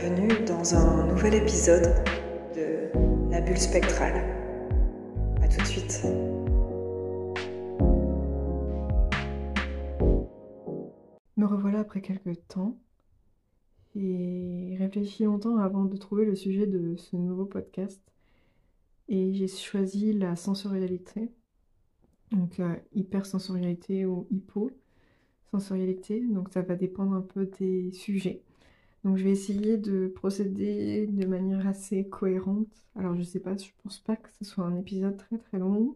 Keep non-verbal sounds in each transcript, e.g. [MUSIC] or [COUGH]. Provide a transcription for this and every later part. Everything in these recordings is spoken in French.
Bienvenue dans un nouvel épisode de La bulle spectrale. A tout de suite. Me revoilà après quelques temps. J'ai réfléchi longtemps avant de trouver le sujet de ce nouveau podcast. Et j'ai choisi la sensorialité. Donc euh, hypersensorialité ou hypo-sensorialité. Donc ça va dépendre un peu des sujets. Donc je vais essayer de procéder de manière assez cohérente. Alors je sais pas, je pense pas que ce soit un épisode très très long.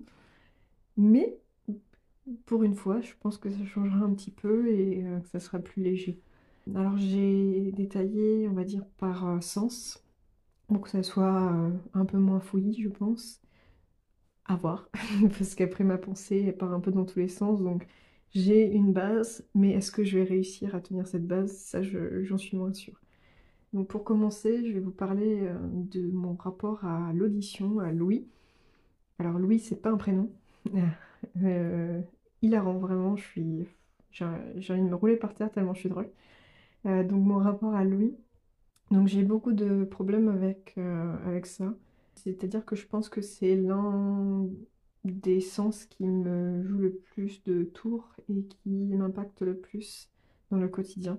Mais pour une fois, je pense que ça changera un petit peu et euh, que ça sera plus léger. Alors j'ai détaillé, on va dire, par euh, sens, pour que ça soit euh, un peu moins fouillis, je pense. À voir, [LAUGHS] parce qu'après ma pensée part un peu dans tous les sens, donc j'ai une base, mais est-ce que je vais réussir à tenir cette base? Ça, j'en suis moins sûre. Donc pour commencer, je vais vous parler euh, de mon rapport à l'audition, à Louis. Alors Louis, c'est pas un prénom. [LAUGHS] euh, hilarant, vraiment, suis... J'ai envie de me rouler par terre tellement je suis drôle. Euh, donc mon rapport à Louis. Donc j'ai beaucoup de problèmes avec, euh, avec ça. C'est-à-dire que je pense que c'est l'un des sens qui me joue le plus de tours et qui m'impacte le plus dans le quotidien.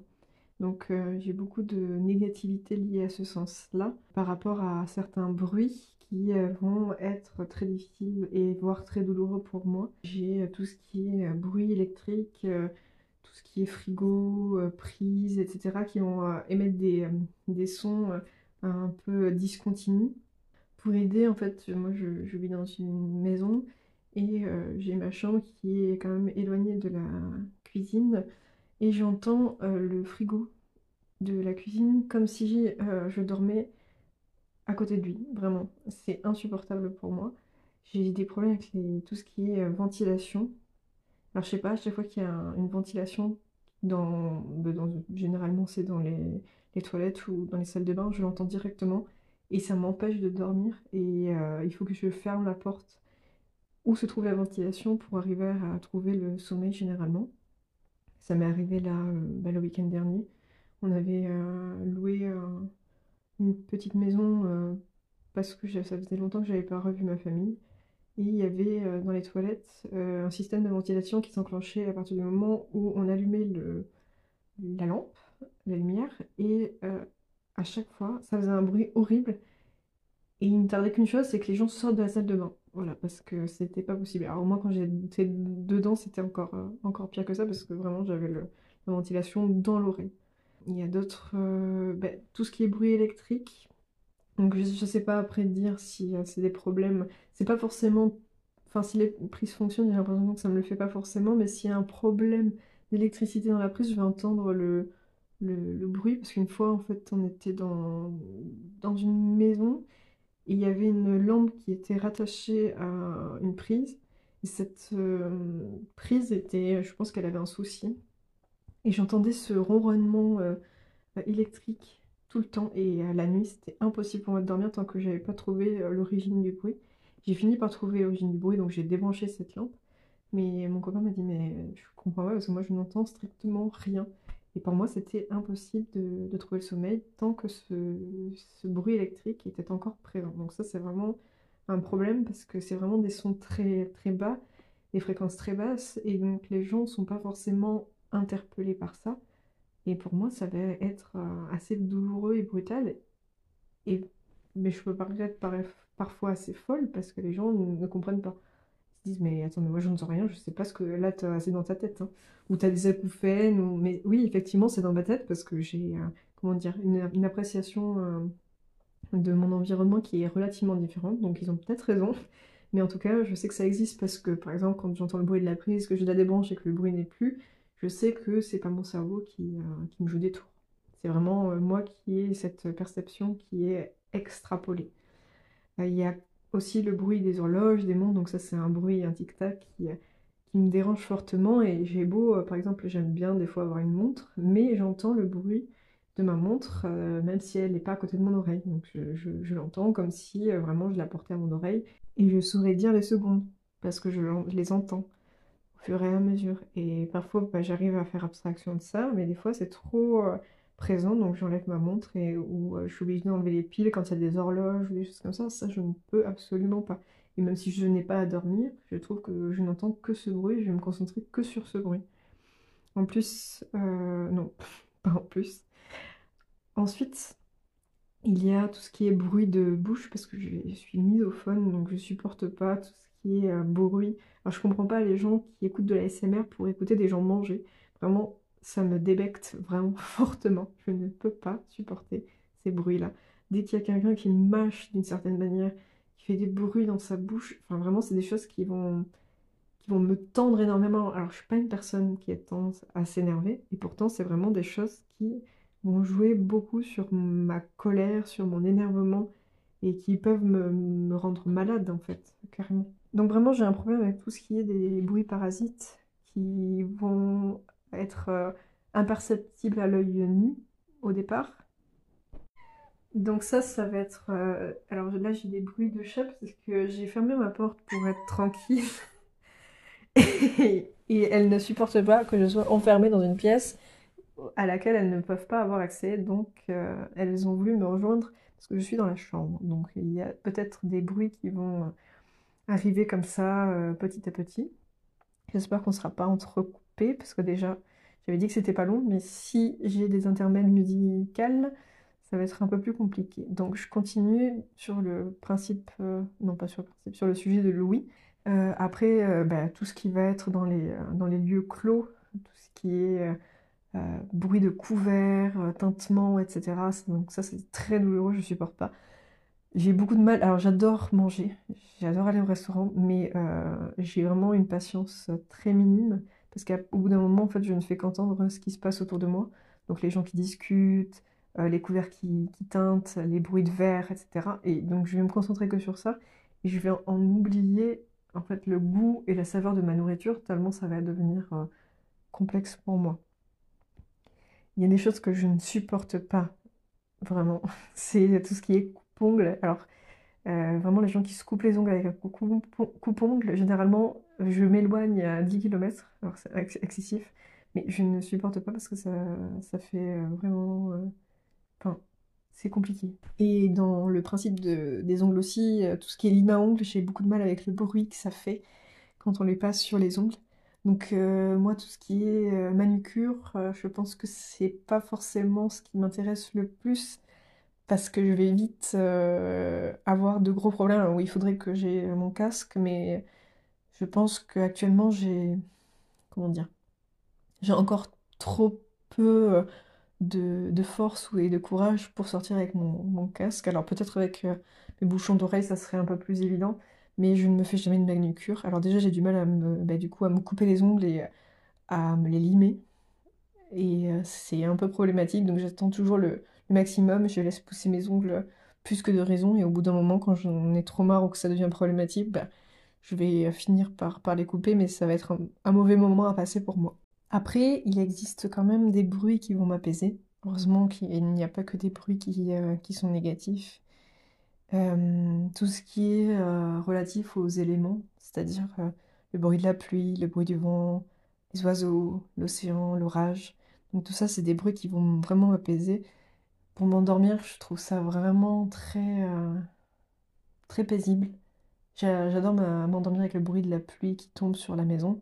Donc euh, j'ai beaucoup de négativité liée à ce sens-là par rapport à certains bruits qui euh, vont être très difficiles et voire très douloureux pour moi. J'ai euh, tout ce qui est bruit électrique, tout ce qui est frigo, prise, etc. qui vont émettre des, des sons un peu discontinus. Pour aider, en fait, moi je, vis dans une maison et j'ai ma chambre qui est quand même éloignée de la cuisine et j'entends euh, le frigo de la cuisine comme si euh, je dormais à côté de lui, vraiment. C'est insupportable pour moi. J'ai des problèmes avec tout ce qui est euh, ventilation. Alors je sais pas, à chaque fois qu'il y a une ventilation, dans, bah, généralement c'est dans les, toilettes ou dans les salles de bain, je l'entends directement et ça m'empêche de dormir et il faut que je ferme la porte où se trouve la ventilation pour arriver à trouver le sommeil généralement. Ça m'est arrivé là euh, bah, le week-end dernier. On avait euh, loué une petite maison euh, parce que ça faisait longtemps que j'avais pas revu ma famille. Et il y avait dans les toilettes un système de ventilation qui s'enclenchait à partir du moment où on allumait la lampe, la lumière, et à chaque fois, ça faisait un bruit horrible. Et il ne tardait qu'une chose, c'est que les gens sortent de la salle de bain. Voilà, parce que c'était pas possible. Alors moi, quand j'étais dedans, c'était encore, euh, encore pire que ça, parce que vraiment, j'avais la ventilation dans l'oreille. Il y a d'autres... Euh, ben, tout ce qui est bruit électrique. Donc je, je sais pas après dire si euh, c'est des problèmes. C'est pas forcément... Enfin, si les prises fonctionnent, j'ai l'impression que ça me le fait pas forcément, mais s'il y a un problème d'électricité dans la prise, je vais entendre le, le, bruit, parce qu'une fois, en fait, on était dans, dans une maison il y avait une lampe qui était rattachée à une prise. Et cette euh, prise était, je pense qu'elle avait un souci. Et j'entendais ce ronronnement euh, électrique tout le temps. Et à la nuit, c'était impossible pour moi de dormir tant que j'avais pas trouvé euh, l'origine du bruit. J'ai fini par trouver l'origine du bruit, donc j'ai débranché cette lampe. Mais mon copain m'a dit, mais je comprends pas parce que moi je n'entends strictement rien. Et pour moi, c'était impossible de, trouver le sommeil tant que ce, bruit électrique était encore présent. Donc ça, c'est vraiment un problème parce que c'est vraiment des sons très, très bas, des fréquences très basses, et donc les gens ne sont pas forcément interpellés par ça. Et pour moi, ça va être euh, assez douloureux et brutal. Et, mais je peux paraître parfois assez folle parce que les gens ne comprennent pas disent mais attends mais moi je ne sais rien je sais pas ce que là c'est dans ta tête hein. ou tu as des acouphènes ou mais oui effectivement c'est dans ma tête parce que j'ai euh, comment dire une, appréciation euh, de mon environnement qui est relativement différente. Donc ils ont peut-être raison. Mais en tout cas je sais que ça existe parce que par exemple quand j'entends le bruit de la prise que je la débranche et que le bruit n'est plus je sais que c'est pas mon cerveau qui, euh, qui me joue des tours. C'est vraiment moi qui ai cette perception qui est extrapolée. Il y a aussi le bruit des horloges, des montres, donc ça c'est un bruit, un tic-tac qui, qui, me dérange fortement et j'ai beau, euh, par exemple j'aime bien des fois avoir une montre, mais j'entends le bruit de ma montre, euh, même si elle n'est pas à côté de mon oreille. Donc je, l'entends comme si euh, vraiment je la portais à mon oreille et je saurais dire les secondes parce que je, les entends au fur et à mesure. Et parfois bah, j'arrive à faire abstraction de ça, mais des fois c'est trop présent. Donc j'enlève ma montre et ou je suis obligée d'enlever les piles quand il y a des horloges ou des choses comme ça. Ça, je ne peux absolument pas. Et même si je n'ai pas à dormir, je trouve que je n'entends que ce bruit, je vais me concentrer que sur ce bruit. En plus, non, [LAUGHS] pas en plus. Ensuite, il y a tout ce qui est bruit de bouche parce que je suis misophone, donc je supporte pas tout ce qui est euh, bruit. Alors je comprends pas les gens qui écoutent de la SMR pour écouter des gens manger. Vraiment, ça me débecte vraiment [LAUGHS] fortement. Je ne peux pas supporter ces bruits-là. Dès qu'il y a quelqu'un qui mâche d'une certaine manière, qui fait des bruits dans sa bouche, enfin vraiment c'est des choses qui vont qui vont me tendre énormément. Alors je suis pas une personne qui est tendance à s'énerver, et pourtant c'est vraiment des choses qui vont jouer beaucoup sur ma colère, sur mon énervement et qui peuvent me, rendre malade en fait, carrément. Donc vraiment j'ai un problème avec tout ce qui est des bruits parasites qui vont être euh, imperceptibles à l'œil nu au départ. Donc ça, ça va être... Euh, alors là j'ai des bruits de chat parce que j'ai fermé ma porte pour être tranquille. [LAUGHS] et, et elle ne supporte pas que je sois enfermée dans une pièce à laquelle elles ne peuvent pas avoir accès. Donc euh, elles ont voulu me rejoindre parce que je suis dans la chambre. Donc il y a peut-être des bruits qui vont arriver comme ça petit à petit. J'espère qu'on ne sera pas parce que déjà j'avais dit que c'était pas long, mais si j'ai des intermèdes musicales, ça va être un peu plus compliqué. Donc je continue sur le principe, non pas sur le principe, sur le sujet de Louis. après, bah, tout ce qui va être dans les, dans les lieux clos, tout ce qui est euh, bruit de couverts, euh, tintement, etc. Donc ça c'est très douloureux, je supporte pas. J'ai beaucoup de mal, alors j'adore manger, j'adore aller au restaurant, mais euh, j'ai vraiment une patience très minime, parce qu'au bout d'un moment, en fait, je ne fais qu'entendre ce qui se passe autour de moi. Donc les gens qui discutent, les couverts qui, qui, tintent, les bruits de verre, etc. Et donc je vais me concentrer que sur ça, et je vais en oublier en fait le goût et la saveur de ma nourriture, tellement ça va devenir complexe pour moi. Il y a des choses que je ne supporte pas, vraiment. [LAUGHS] C'est tout ce qui est coupe-ongles. Alors, euh, vraiment, les gens qui se coupent les ongles avec un coupe-ongles, généralement, je m'éloigne à 10 km. Alors, c'est excessif. Mais je ne supporte pas parce que ça, ça fait euh, vraiment... Euh, enfin, c'est compliqué. Et dans le principe des ongles aussi, tout ce qui est lime à ongles, j'ai beaucoup de mal avec le bruit que ça fait quand on les passe sur les ongles. Donc euh, moi, tout ce qui est euh, manucure, euh, je pense que c'est pas forcément ce qui m'intéresse le plus parce que je vais vite avoir de gros problèmes où il faudrait que j'ai mon casque, mais je pense qu'actuellement j'ai comment dire, j'ai encore trop peu de, force et de courage pour sortir avec mon, casque. Alors peut-être avec mes bouchons d'oreilles, ça serait un peu plus évident mais je ne me fais jamais de manucure. Alors déjà j'ai du mal à me, bah, du coup, à me couper les ongles et à me les limer. Et euh, c'est un peu problématique, donc j'attends toujours le, maximum, je laisse pousser mes ongles plus que de raison, et au bout d'un moment, quand j'en ai trop marre ou que ça devient problématique, bah, je vais finir par, les couper, mais ça va être un, mauvais moment à passer pour moi. Après, il existe quand même des bruits qui vont m'apaiser. Heureusement qu'il n'y a pas que des bruits qui, euh, sont négatifs. Euh, tout ce qui est euh, relatif aux éléments, c'est-à-dire euh, le bruit de la pluie, le bruit du vent, les oiseaux, l'océan, l'orage. Donc tout ça, c'est des bruits qui vont vraiment m'apaiser. Pour m'endormir, je trouve ça vraiment très, très paisible. J'adore m'endormir avec le bruit de la pluie qui tombe sur la maison.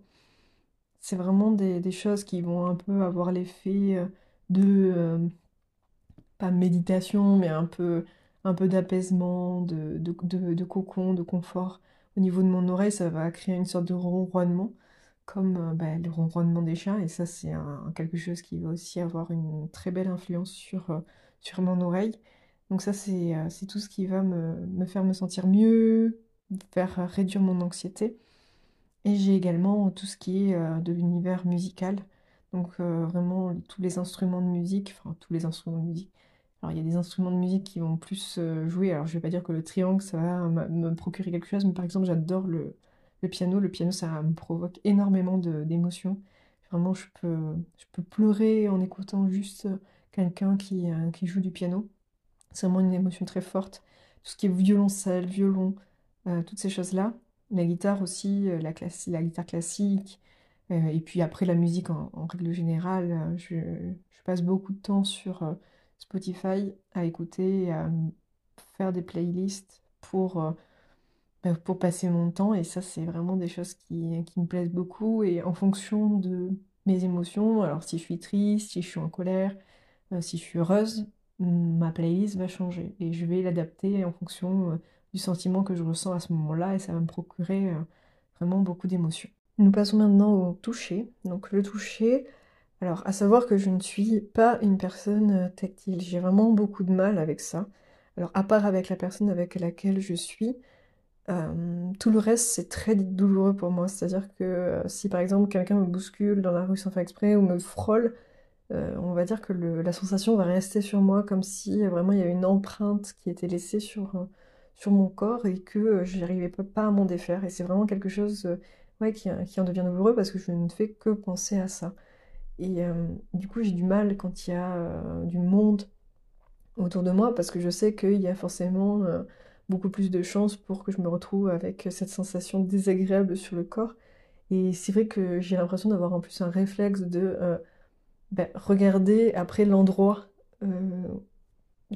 C'est vraiment des, choses qui vont un peu avoir l'effet de, pas méditation, mais un peu un peu d'apaisement, de, de, cocon, de confort. Au niveau de mon oreille, ça va créer une sorte de ronronnement, comme euh, bah, le ronronnement des chiens, et ça c'est quelque chose qui va aussi avoir une très belle influence sur, euh, sur mon oreille. Donc ça c'est euh, tout ce qui va me, faire me sentir mieux, faire réduire mon anxiété. Et j'ai également tout ce qui est de l'univers musical, donc vraiment tous les instruments de musique, enfin tous les instruments de musique, alors il y a des instruments de musique qui vont plus euh, jouer. Alors je vais pas dire que le triangle ça va me procurer quelque chose, mais par exemple j'adore le, piano. Le piano ça me provoque énormément d'émotions. Vraiment je peux, je peux pleurer en écoutant juste quelqu'un qui, euh, qui joue du piano. C'est vraiment une émotion très forte. Tout ce qui est violoncelle, violon, euh, toutes ces choses-là. La guitare aussi, la, la guitare classique, et puis après la musique en, règle générale, je, passe beaucoup de temps sur Spotify à écouter, à faire des playlists pour, bah, pour passer mon temps. Et ça, c'est vraiment des choses qui, qui me plaisent beaucoup. Et en fonction de mes émotions, alors si je suis triste, si je suis en colère, si je suis heureuse, ma playlist va changer et je vais l'adapter en fonction euh, du sentiment que je ressens à ce moment-là et ça va me procurer euh, vraiment beaucoup d'émotions. Nous passons maintenant au toucher. Donc le toucher, alors à savoir que je ne suis pas une personne euh, tactile, j'ai vraiment beaucoup de mal avec ça. Alors à part avec la personne avec laquelle je suis, tout le reste c'est très douloureux pour moi. C'est-à-dire que si par exemple quelqu'un me bouscule dans la rue sans faire exprès ou me frôle, euh, on va dire que la sensation va rester sur moi comme si euh, vraiment il y avait une empreinte qui était laissée sur, euh, sur mon corps et que je n'arrivais pas, à m'en défaire. Et c'est vraiment quelque chose ouais, qui, qui, en devient douloureux parce que je ne fais que penser à ça. Et du coup, j'ai du mal quand il y a du monde autour de moi parce que je sais qu'il y a forcément beaucoup plus de chances pour que je me retrouve avec cette sensation désagréable sur le corps. Et c'est vrai que j'ai l'impression d'avoir en plus un réflexe de ben, regarder après l'endroit euh,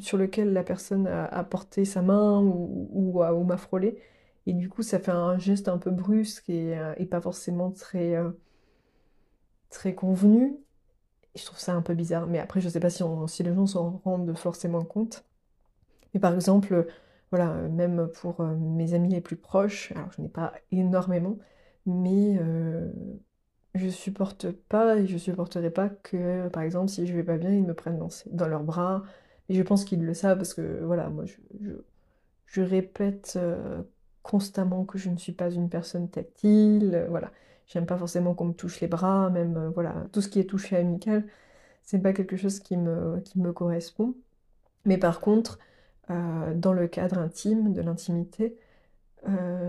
sur lequel la personne a, porté sa main ou, ou, m'a frôlé. Et du coup, ça fait un geste un peu brusque et, euh, pas forcément très, euh, très convenu. Et je trouve ça un peu bizarre. Mais après, je sais pas si, si les gens s'en rendent forcément compte. Mais par exemple, voilà, même pour mes amis les plus proches, alors je n'ai pas énormément, mais je supporte pas et je supporterai pas que, par exemple, si je vais pas bien, ils me prennent dans, leurs bras. Et je pense qu'ils le savent parce que, voilà, moi, je, répète euh, constamment que je ne suis pas une personne tactile. Euh, voilà, j'aime pas forcément qu'on me touche les bras, même, euh, voilà, tout ce qui est touché amical, c'est pas quelque chose qui me, qui me correspond. Mais par contre, dans le cadre intime, de l'intimité,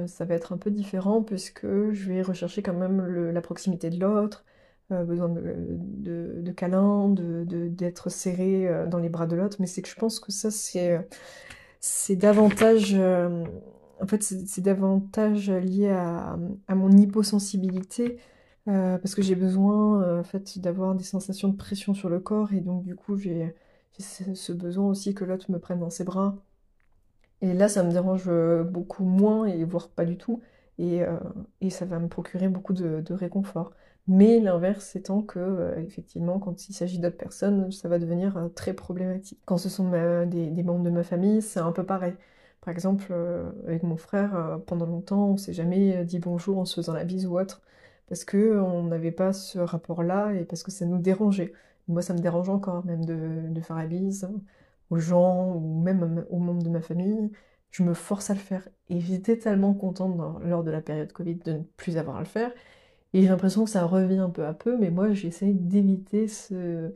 ça va être un peu différent puisque je vais rechercher quand même la proximité de l'autre, euh, besoin de, de, câlins, d'être serré euh, dans les bras de l'autre, mais c'est que je pense que ça c'est c'est davantage en c'est davantage lié à, mon hyposensibilité parce que j'ai besoin en fait d'avoir des sensations de pression sur le corps et donc du coup j'ai ce besoin aussi que l'autre me prenne dans ses bras et là, ça me dérange euh, beaucoup moins, et voire pas du tout. Et, euh, et ça va me procurer beaucoup de, réconfort. Mais l'inverse étant que, euh, effectivement, quand il s'agit d'autres personnes, ça va devenir très problématique. Quand ce sont des, des, membres de ma famille, c'est un peu pareil. Par exemple, avec mon frère, pendant longtemps, on s'est jamais dit bonjour en se faisant la bise ou autre, parce que on n'avait pas ce rapport-là et parce que ça nous dérangeait. Moi, ça me dérange encore, même de faire la bise aux gens ou même aux membres de ma famille, je me force à le faire. Et j'étais tellement contente lors de la période Covid de ne plus avoir à le faire. Et j'ai l'impression que ça revient peu à peu, mais moi j'essaie d'éviter ce,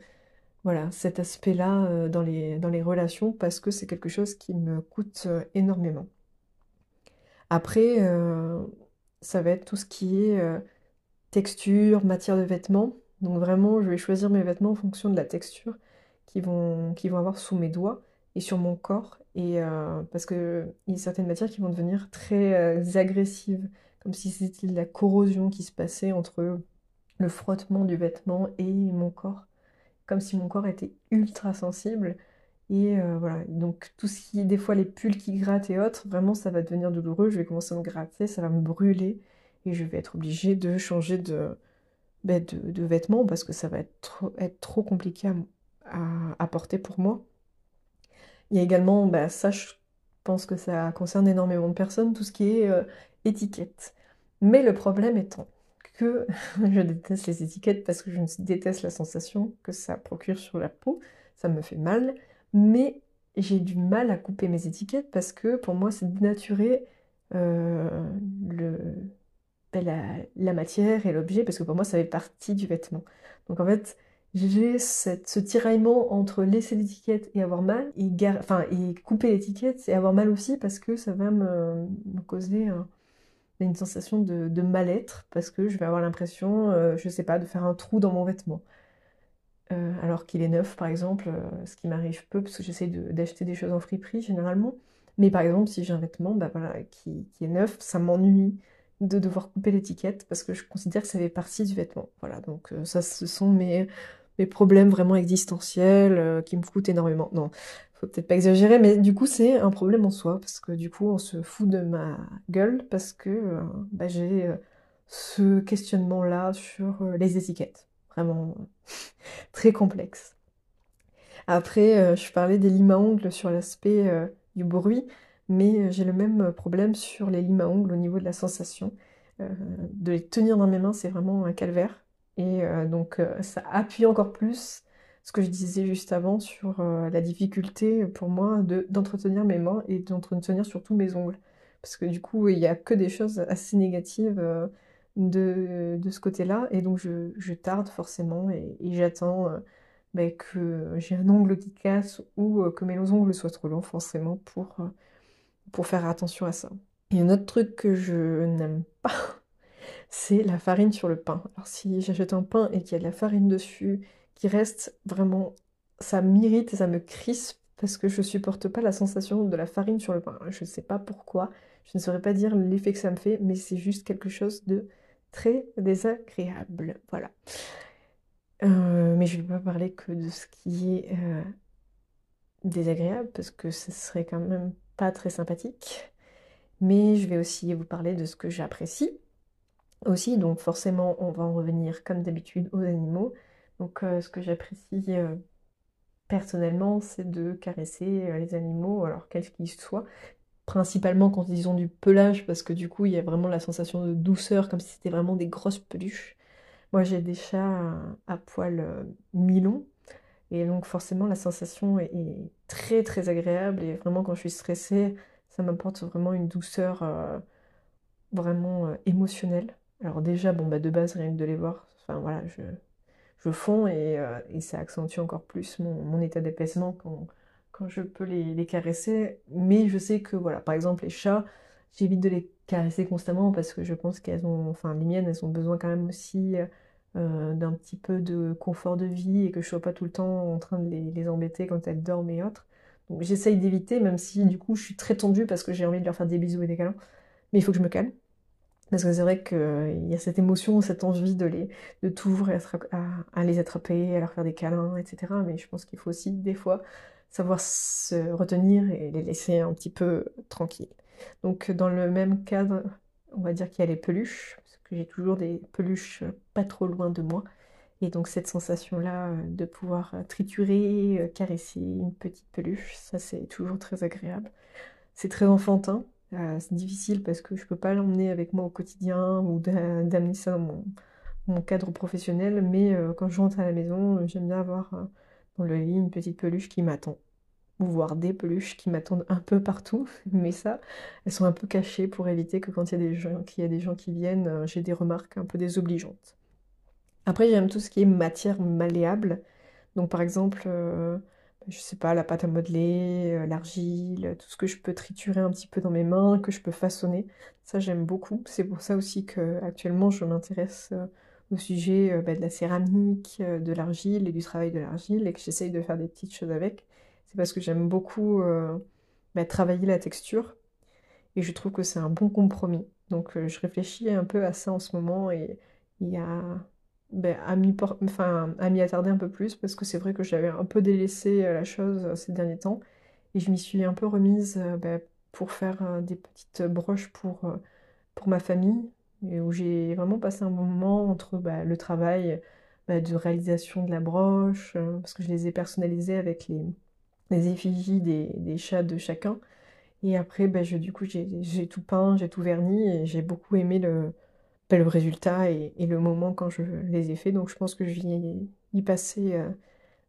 voilà, cet aspect-là euh, dans les, dans les relations parce que c'est quelque chose qui me coûte euh, énormément. Après, euh, ça va être tout ce qui est texture, matière de vêtements. Donc vraiment, je vais choisir mes vêtements en fonction de la texture qui vont, vont avoir sous mes doigts et sur mon corps. Et euh, parce qu'il y a certaines matières qui vont devenir très agressives, comme si c'était la corrosion qui se passait entre le frottement du vêtement et mon corps. Comme si mon corps était ultra sensible. Et euh, voilà, donc tout ce qui, des fois les pulls qui grattent et autres, vraiment ça va devenir douloureux, je vais commencer à me gratter, ça va me brûler et je vais être obligée de changer de, ben, vêtements parce que ça va être trop, compliqué à, porter pour moi. Il y a également, bah, ça pense que ça concerne énormément de personnes, tout ce qui est euh, étiquette. Mais le problème étant que [LAUGHS] je déteste les étiquettes parce que je déteste la sensation que ça procure sur la peau, ça me fait mal, mais j'ai du mal à couper mes étiquettes parce que pour moi c'est dénaturer euh, ben, la, la, matière et l'objet parce que pour moi ça fait partie du vêtement. Donc en fait, j'ai ce tiraillement entre laisser l'étiquette et avoir mal, et, enfin, et couper l'étiquette et avoir mal aussi parce que ça va me, causer une sensation de, mal-être, parce que je vais avoir l'impression, euh, je sais pas, de faire un trou dans mon vêtement. Euh, alors qu'il est neuf, par exemple, euh, ce qui m'arrive peu, parce que j'essaie d'acheter des choses en friperie généralement. Mais par exemple, si j'ai un vêtement bah voilà, qui, qui est neuf, ça m'ennuie de devoir couper l'étiquette parce que je considère que ça fait partie du vêtement. Voilà, donc ça, ce sont mes, mes problèmes vraiment existentiels qui me coûtent énormément. Non, faut peut-être pas exagérer, mais du coup, c'est un problème en soi parce que du coup, on se fout de ma gueule parce que bah, j'ai ce questionnement-là sur les étiquettes. Vraiment [LAUGHS] très complexe. Après, euh, je parlais des limes à ongles sur l'aspect euh, du bruit, mais euh, j'ai le même problème sur les limes à ongles au niveau de la sensation. de les tenir dans mes mains, c'est vraiment un calvaire. Et donc, ça appuie encore plus ce que je disais juste avant sur la difficulté pour moi d'entretenir mes mains et d'entretenir surtout mes ongles. Parce que du coup, il n'y a que des choses assez négatives de, ce côté-là. Et donc, je, tarde forcément et j'attends que j'ai un ongle qui casse ou euh, que mes ongles soient trop longs forcément pour, euh, pour faire attention à ça. Et un autre truc que je n'aime pas, c'est la farine sur le pain. Alors si j'achète un pain et qu'il y a de la farine dessus qui reste vraiment, ça m'irrite et ça me crispe parce que je supporte pas la sensation de la farine sur le pain. Je ne sais pas pourquoi, je ne saurais pas dire l'effet que ça me fait, mais c'est juste quelque chose de très désagréable. Voilà. Euh, mais je ne vais pas parler que de ce qui est euh, désagréable, parce que ce serait quand même pas très sympathique. Mais je vais aussi vous parler de ce que j'apprécie aussi. Donc forcément, on va en revenir comme d'habitude aux animaux. Donc euh, ce que j'apprécie personnellement, c'est de caresser les animaux, alors quels qu'ils soient. Principalement quand ils ont du pelage, parce que du coup, il y a vraiment la sensation de douceur, comme si c'était vraiment des grosses peluches. Moi, j'ai des chats à poil euh, mi-long. Et donc, forcément, la sensation est, très, très agréable. Et vraiment, quand je suis stressée, ça m'apporte vraiment une douceur euh, vraiment euh, émotionnelle. Alors, déjà, bon, bah, de base, rien que de les voir, enfin, voilà, je, fonds et, ça accentue encore plus mon, état d'apaisement quand, quand je peux les, les, caresser. Mais je sais que, voilà, par exemple, les chats, j'évite de les caresser constamment parce que je pense qu'elles ont, enfin, les miennes, elles ont besoin quand même aussi euh, d'un petit peu de confort de vie et que je sois pas tout le temps en train de les, embêter quand elles dorment et autres. Donc j'essaye d'éviter, même si du coup je suis très tendue parce que j'ai envie de leur faire des bisous et des câlins. Mais il faut que je me calme. Parce que c'est vrai qu'il euh, y a cette émotion, cette envie de, les, de à, les attraper, à leur faire des câlins, etc. Mais je pense qu'il faut aussi des fois savoir se retenir et les laisser un petit peu tranquilles. Donc dans le même cadre, on va dire qu'il y a les peluches j'ai toujours des peluches pas trop loin de moi. Et donc cette sensation-là euh, de pouvoir triturer, euh, caresser une petite peluche, ça c'est toujours très agréable. C'est très enfantin, c'est difficile parce que je peux pas l'emmener avec moi au quotidien ou d'amener ça dans mon, cadre professionnel, mais quand je rentre à la maison, j'aime bien avoir dans le lit une petite peluche qui m'attend ou voir des peluches qui m'attendent un peu partout, [LAUGHS] mais ça, elles sont un peu cachées pour éviter que quand il y a des gens, qui viennent, euh, j'ai des remarques un peu désobligeantes. Après, j'aime tout ce qui est matière malléable. Donc, par exemple, euh, je sais pas, la pâte à modeler, euh, l'argile, tout ce que je peux triturer un petit peu dans mes mains, que je peux façonner. Ça, j'aime beaucoup. C'est pour ça aussi que actuellement, je m'intéresse au sujet bah, de la céramique, de l'argile et du travail de l'argile et que j'essaye de faire des petites choses avec parce que j'aime beaucoup euh, bah, travailler la texture et je trouve que c'est un bon compromis. Donc euh, je réfléchis un peu à ça en ce moment et il y a bah, à m'y attarder un peu plus parce que c'est vrai que j'avais un peu délaissé euh, la chose ces derniers temps et je m'y suis un peu remise bah, pour faire des petites broches pour, pour ma famille et où j'ai vraiment passé un bon moment entre le travail de réalisation de la broche parce que je les ai personnalisées avec les, les effigies des, chats de chacun. Et après, ben, je, du coup, j'ai tout peint, j'ai tout verni et j'ai beaucoup aimé le, le résultat et, le moment quand je les ai faits. Donc je pense que je vais y passer euh,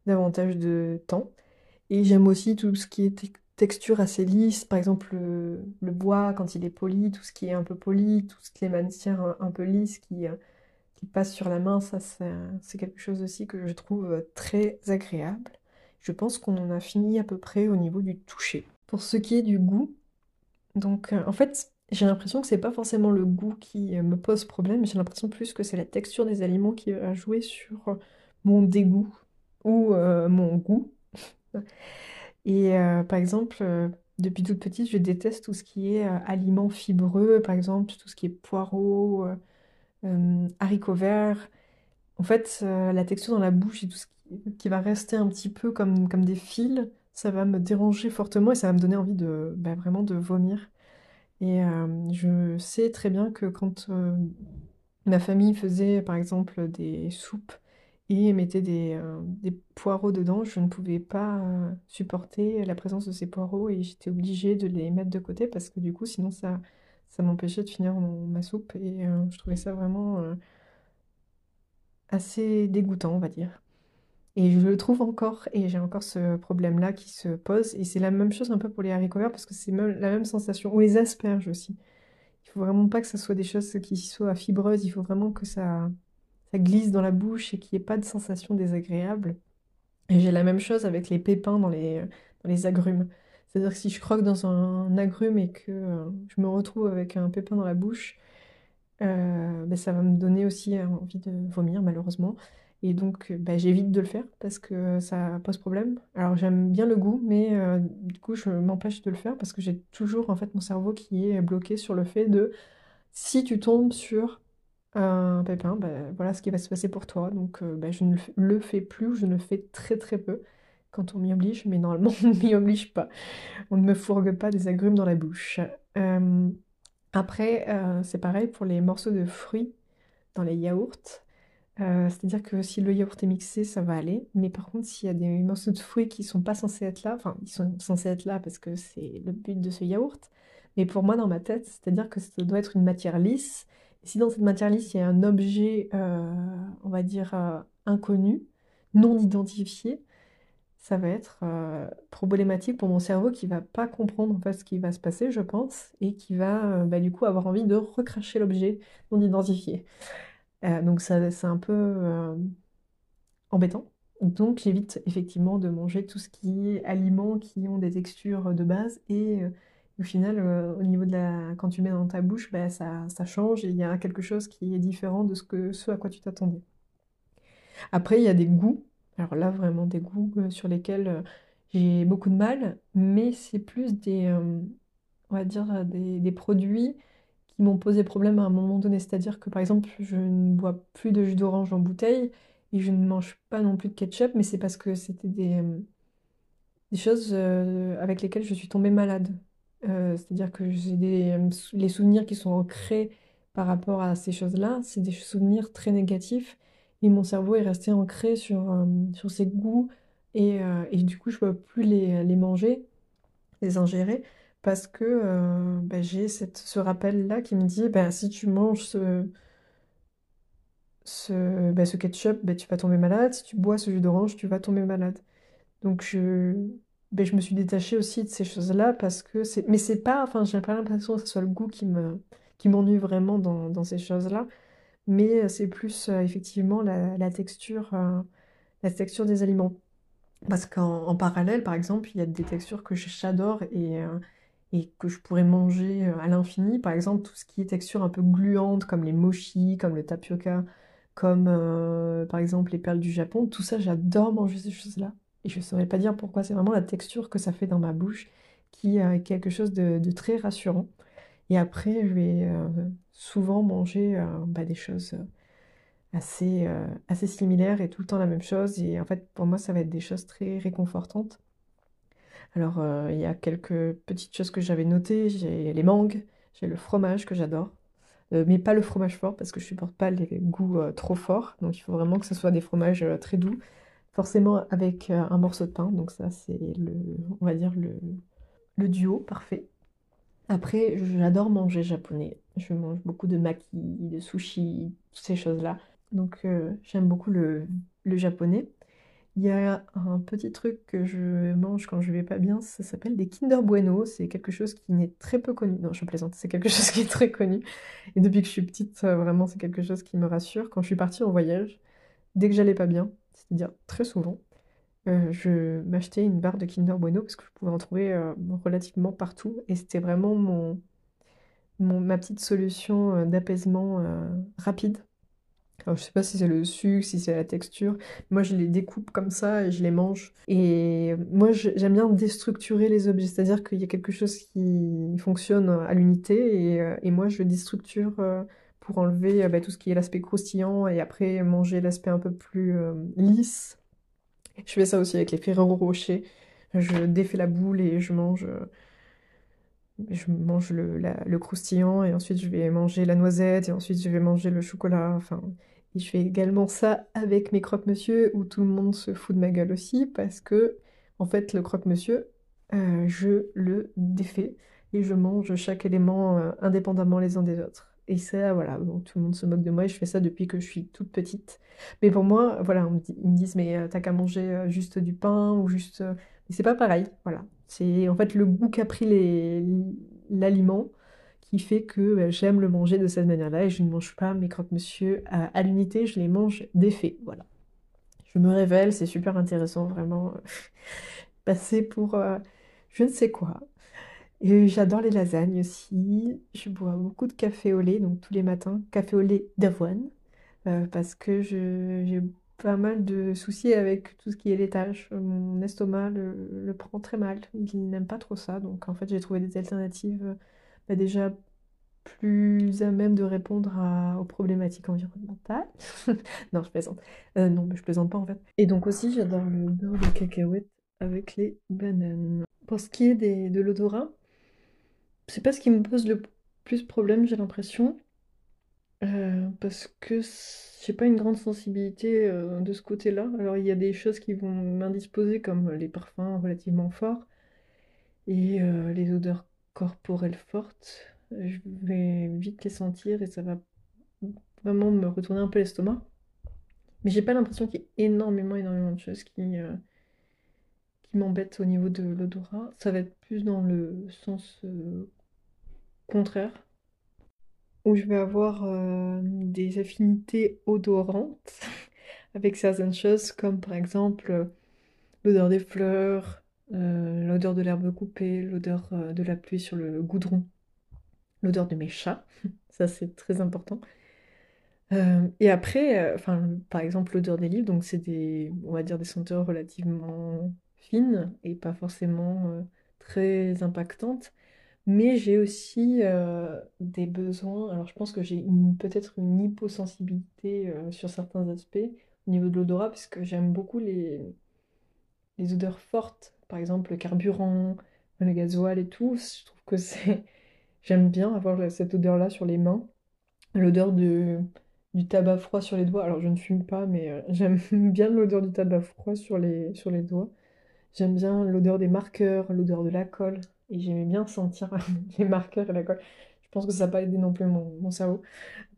davantage de temps. Et j'aime aussi tout ce qui est texture assez lisse, par exemple le, bois quand il est poli, tout ce qui est un peu poli, toutes les matières un, un peu lisses qui, euh, passent sur la main, ça c'est quelque chose aussi que je trouve euh, très agréable. Je pense qu'on en a fini à peu près au niveau du toucher. Pour ce qui est du goût, donc en fait, j'ai l'impression que c'est pas forcément le goût qui euh, me pose problème, j'ai l'impression plus que c'est la texture des aliments qui va jouer sur euh, mon dégoût ou mon goût. [LAUGHS] Et par exemple, depuis toute petite, je déteste tout ce qui est aliments fibreux, par exemple, tout ce qui est poireaux, haricots verts. En fait, la texture dans la bouche et tout ce qui, va rester un petit peu comme, comme des fils, ça va me déranger fortement et ça va me donner envie de bah, vraiment de vomir. Et je sais très bien que quand ma famille faisait par exemple des soupes et mettait des, des poireaux dedans, je ne pouvais pas supporter la présence de ces poireaux et j'étais obligée de les mettre de côté parce que du coup sinon ça m'empêchait de finir ma soupe et je trouvais ça vraiment assez dégoûtant on va dire. Et je le trouve encore, et j'ai encore ce problème-là qui se pose. Et c'est la même chose un peu pour les haricots verts, parce que c'est la même sensation. Ou les asperges aussi. Il faut vraiment pas que ce soit des choses qui soient fibreuses, il faut vraiment que ça, ça glisse dans la bouche et qu'il n'y ait pas de sensation désagréable. Et j'ai la même chose avec les pépins dans les, agrumes. C'est-à-dire que si je croque dans un agrume et que euh, je me retrouve avec un pépin dans la bouche, euh, ben ça va me donner aussi envie de vomir, malheureusement. Et donc, euh, bah, j'évite de le faire parce que ça pose problème. Alors, j'aime bien le goût, mais euh, du coup, je m'empêche de le faire parce que j'ai toujours en fait mon cerveau qui est bloqué sur le fait de si tu tombes sur un pépin, bah, voilà ce qui va se passer pour toi. Donc, euh, bah, je ne le fais plus ou je ne le fais très très peu quand on m'y oblige, mais normalement, [LAUGHS] on ne m'y oblige pas. On ne me fourgue pas des agrumes dans la bouche. après, c'est pareil pour les morceaux de fruits dans les yaourts. Euh, c'est-à-dire que si le yaourt est mixé, ça va aller. Mais par contre, s'il y a des morceaux de fruits qui sont pas censés être là, enfin, ils sont censés être là parce que c'est le but de ce yaourt. Mais pour moi, dans ma tête, c'est-à-dire que ça doit être une matière lisse. Et si dans cette matière lisse, il y a un objet, euh, on va dire, euh, inconnu, non identifié, ça va être problématique pour mon cerveau qui va pas comprendre en fait ce qui va se passer, je pense, et qui va bah, du coup avoir envie de recracher l'objet non identifié. Euh, donc ça, c'est un peu euh, embêtant. Donc j'évite effectivement de manger tout ce qui est aliments qui ont des textures de base et euh, au final, au niveau de la... quand tu mets dans ta bouche, bah, ça, ça change et il y a quelque chose qui est différent de ce, que, ce à quoi tu t'attendais. Après, il y a des goûts. Alors là, vraiment des goûts sur lesquels j'ai beaucoup de mal, mais c'est plus des, on va dire, des, des produits qui m'ont posé problème à un moment donné. C'est-à-dire que par exemple, je ne bois plus de jus d'orange en bouteille et je ne mange pas non plus de ketchup, mais c'est parce que c'était des, euh, choses euh, avec lesquelles je suis tombée malade. Euh, c'est-à-dire que j'ai des, les souvenirs qui sont ancrés par rapport à ces choses-là, c'est des souvenirs très négatifs et mon cerveau est resté ancré sur, sur ces goûts et, et, du coup je ne peux plus les, les manger, les ingérer parce que euh, bah, j'ai ce rappel-là qui me dit bah, si tu manges ce, ce, bah, ce ketchup, tu vas tomber malade. Si tu bois ce jus d'orange, tu vas tomber malade. Donc je, je me suis détachée aussi de ces choses-là parce que c'est. Mais c'est pas. Enfin, j'ai pas l'impression que ce soit le goût qui me qui m'ennuie vraiment dans, dans ces choses-là. Mais c'est plus euh, effectivement la, la texture, euh, la texture des aliments. Parce qu'en parallèle, par exemple, il y a des textures que j'adore et, et que je pourrais manger euh, à l'infini. Par exemple, tout ce qui est texture un peu gluante, comme les mochi, comme le tapioca, comme euh, par exemple les perles du Japon, tout ça, j'adore manger ces choses-là. Et je ne saurais pas dire pourquoi, c'est vraiment la texture que ça fait dans ma bouche qui est quelque chose de, très rassurant. Et après, je vais euh, souvent manger bah, des choses assez, assez similaires et tout le temps la même chose. Et en fait, pour moi, ça va être des choses très réconfortantes. Alors, euh, il y a quelques petites choses que j'avais notées. J'ai les mangues, j'ai le fromage que j'adore. Euh, mais pas le fromage fort parce que je supporte pas les goûts euh, trop forts. Donc il faut vraiment que ce soit des fromages très doux. Forcément avec un morceau de pain. Donc ça c'est le, on va dire le, le duo parfait. Après, j'adore manger japonais. Je mange beaucoup de maki, de sushi, toutes ces choses-là. Donc j'aime beaucoup le, le japonais. Il y a un petit truc que je mange quand je vais pas bien, ça s'appelle des Kinder Bueno. C'est quelque chose qui n'est très peu connu. Non, je plaisante, c'est quelque [LAUGHS] chose qui est très connu. Et depuis que je suis petite, euh, vraiment, c'est quelque chose qui me rassure. Quand je suis partie en voyage, dès que j'allais pas bien, c'est-à-dire très souvent, euh, je m'achetais une barre de Kinder Bueno parce que je pouvais en trouver euh, relativement partout. Et c'était vraiment mon, ma petite solution d'apaisement rapide Alors, je sais pas si c'est le sucre, si c'est la texture. Moi, je les découpe comme ça et je les mange. Et moi, j'aime bien déstructurer les objets. C'est-à-dire qu'il y a quelque chose qui fonctionne à l'unité et, euh, et, moi, je déstructure euh, pour enlever euh, bah, tout ce qui est l'aspect croustillant et après manger l'aspect un peu plus lisse. Je fais ça aussi avec les Ferrero Rocher. Je défais la boule et je mange je mange le, croustillant et ensuite je vais manger la noisette et ensuite je vais manger le chocolat. Enfin, et je fais également ça avec mes croque-monsieur où tout le monde se fout de ma gueule aussi parce que, en fait, le croque-monsieur, euh, je le défais et je mange chaque élément euh, indépendamment les uns des autres. Et ça, voilà, tout le monde se moque de moi et je fais ça depuis que je suis toute petite. Mais pour moi, voilà, ils me disent, mais euh, t'as qu'à manger juste du pain ou juste. Mais c'est pas pareil, voilà. C'est en fait le goût qu'a pris l'aliment qui fait que bah, j'aime le manger de cette manière-là et je ne mange pas mes croque-monsieur à, l'unité, je les mange défaits. Voilà. Je me révèle, c'est super intéressant, vraiment. [LAUGHS] Passer pour euh, je ne sais quoi. Et j'adore les lasagnes aussi. Je bois beaucoup de café au lait, donc tous les matins, café au lait d'avoine, euh, parce que j'ai pas mal de soucis avec tout ce qui est laitage. Mon estomac le, prend très mal. Il n'aime pas trop ça, donc en fait j'ai trouvé des alternatives bah, déjà plus à même de répondre aux problématiques environnementales. [LAUGHS] non, je plaisante. Euh, non, mais je plaisante pas en fait. Et donc aussi, j'adore le beurre de cacahuète avec les bananes. Pour ce qui est des, de l'odorat, c'est pas ce qui me pose le plus problème, j'ai l'impression. Euh, parce que j'ai pas une grande sensibilité euh, de ce côté-là. Alors il y a des choses qui vont m'indisposer comme les parfums relativement forts et les odeurs corporelles fortes je vais vite les sentir et ça va vraiment me retourner un peu l'estomac. Mais j'ai pas l'impression qu'il y ait énormément, énormément de choses qui, euh, m'embêtent au niveau de l'odorat. Ça va être plus dans le sens euh, contraire, où je vais avoir euh, des affinités odorantes [LAUGHS] avec certaines choses, comme par exemple l'odeur des fleurs, l'odeur de l'herbe coupée, l'odeur de la pluie sur le goudron l'odeur de mes chats, [LAUGHS] ça c'est très important. Euh, et après, euh, par exemple, l'odeur des livres, donc c'est des, on va dire, des senteurs relativement fines et pas forcément euh, très impactantes. Mais j'ai aussi des besoins. Alors, je pense que j'ai peut-être une hyposensibilité sur certains aspects au niveau de l'odorat, parce que j'aime beaucoup les, odeurs fortes. Par exemple, le carburant, le gasoil et tout. Je trouve que c'est [LAUGHS] J'aime bien avoir cette odeur-là sur les mains, l'odeur de, du tabac froid sur les doigts. Alors je ne fume pas, mais euh, [LAUGHS] j'aime bien l'odeur du tabac froid sur les, sur les doigts. J'aime bien l'odeur des marqueurs, l'odeur de la colle. Et j'aimais bien sentir [LAUGHS] les marqueurs et la colle. Je pense que ça n'a pas aidé non plus mon, cerveau.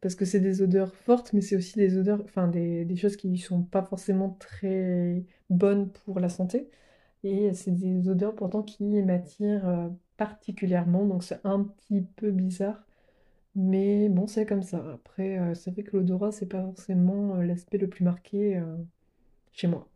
Parce que c'est des odeurs fortes, mais c'est aussi des odeurs, enfin des, choses qui ne sont pas forcément très bonnes pour la santé. Et c'est des odeurs pourtant qui m'attirent euh, particulièrement, donc c'est un petit peu bizarre. Mais bon, c'est comme ça. Après, euh, c'est vrai que l'odorat, c'est pas forcément euh, l'aspect le plus marqué chez moi.